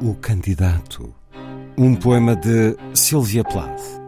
O Candidato. Um poema de Sylvia Plath.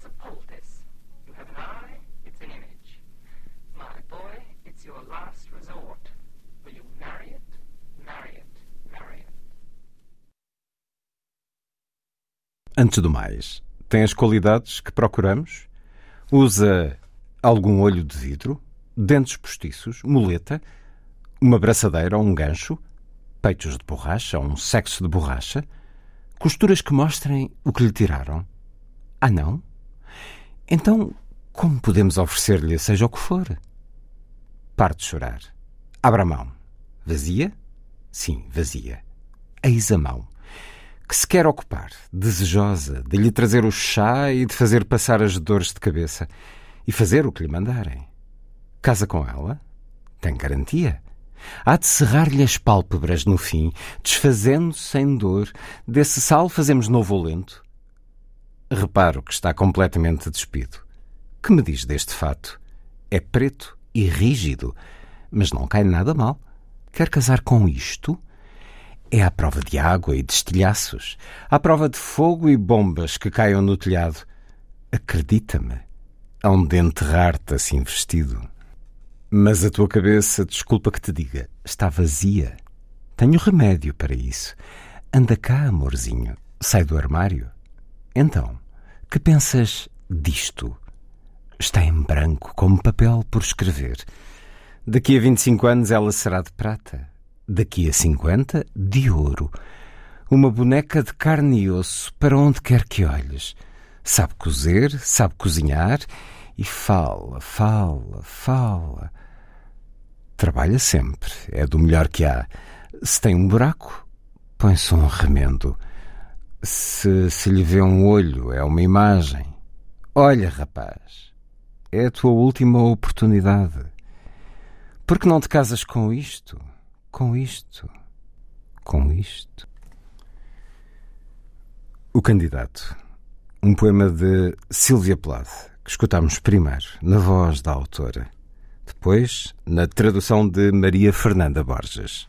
It's a poultice. You have an eye, it's an image. My boy, it's your last resort. Will you marry it? Marry it. Marry it. Antes do mais, tem as qualidades que procuramos? Usa algum olho de vidro, dentes postiços, muleta, uma braçadeira ou um gancho, peitos de borracha ou um sexo de borracha, costuras que mostrem o que lhe tiraram? Ah, não? Então, como podemos oferecer-lhe seja o que for? Pare de chorar. Abra a mão. Vazia? Sim, vazia. Eis a mão. Que se quer ocupar, desejosa de lhe trazer o chá e de fazer passar as dores de cabeça e fazer o que lhe mandarem. Casa com ela? Tem garantia. Há de cerrar-lhe as pálpebras no fim, desfazendo sem dor. Desse sal fazemos novo lento. Reparo que está completamente despido. Que me diz deste fato? É preto e rígido, mas não cai nada mal. Quer casar com isto? É à prova de água e de estilhaços, à prova de fogo e bombas que caiam no telhado. Acredita-me, hão de enterrar-te assim vestido. Mas a tua cabeça, desculpa que te diga, está vazia. Tenho remédio para isso. Anda cá, amorzinho, sai do armário. Então, que pensas disto? Está em branco, como papel por escrever. Daqui a 25 anos ela será de prata. Daqui a 50, de ouro. Uma boneca de carne e osso para onde quer que olhes. Sabe cozer, sabe cozinhar e fala, fala, fala. Trabalha sempre, é do melhor que há. Se tem um buraco, põe-se um remendo. Se se lhe vê um olho, é uma imagem. Olha, rapaz, é a tua última oportunidade. Por que não te casas com isto? Com isto? Com isto? O Candidato. Um poema de Silvia Plade, que escutamos primeiro na voz da autora, depois na tradução de Maria Fernanda Borges.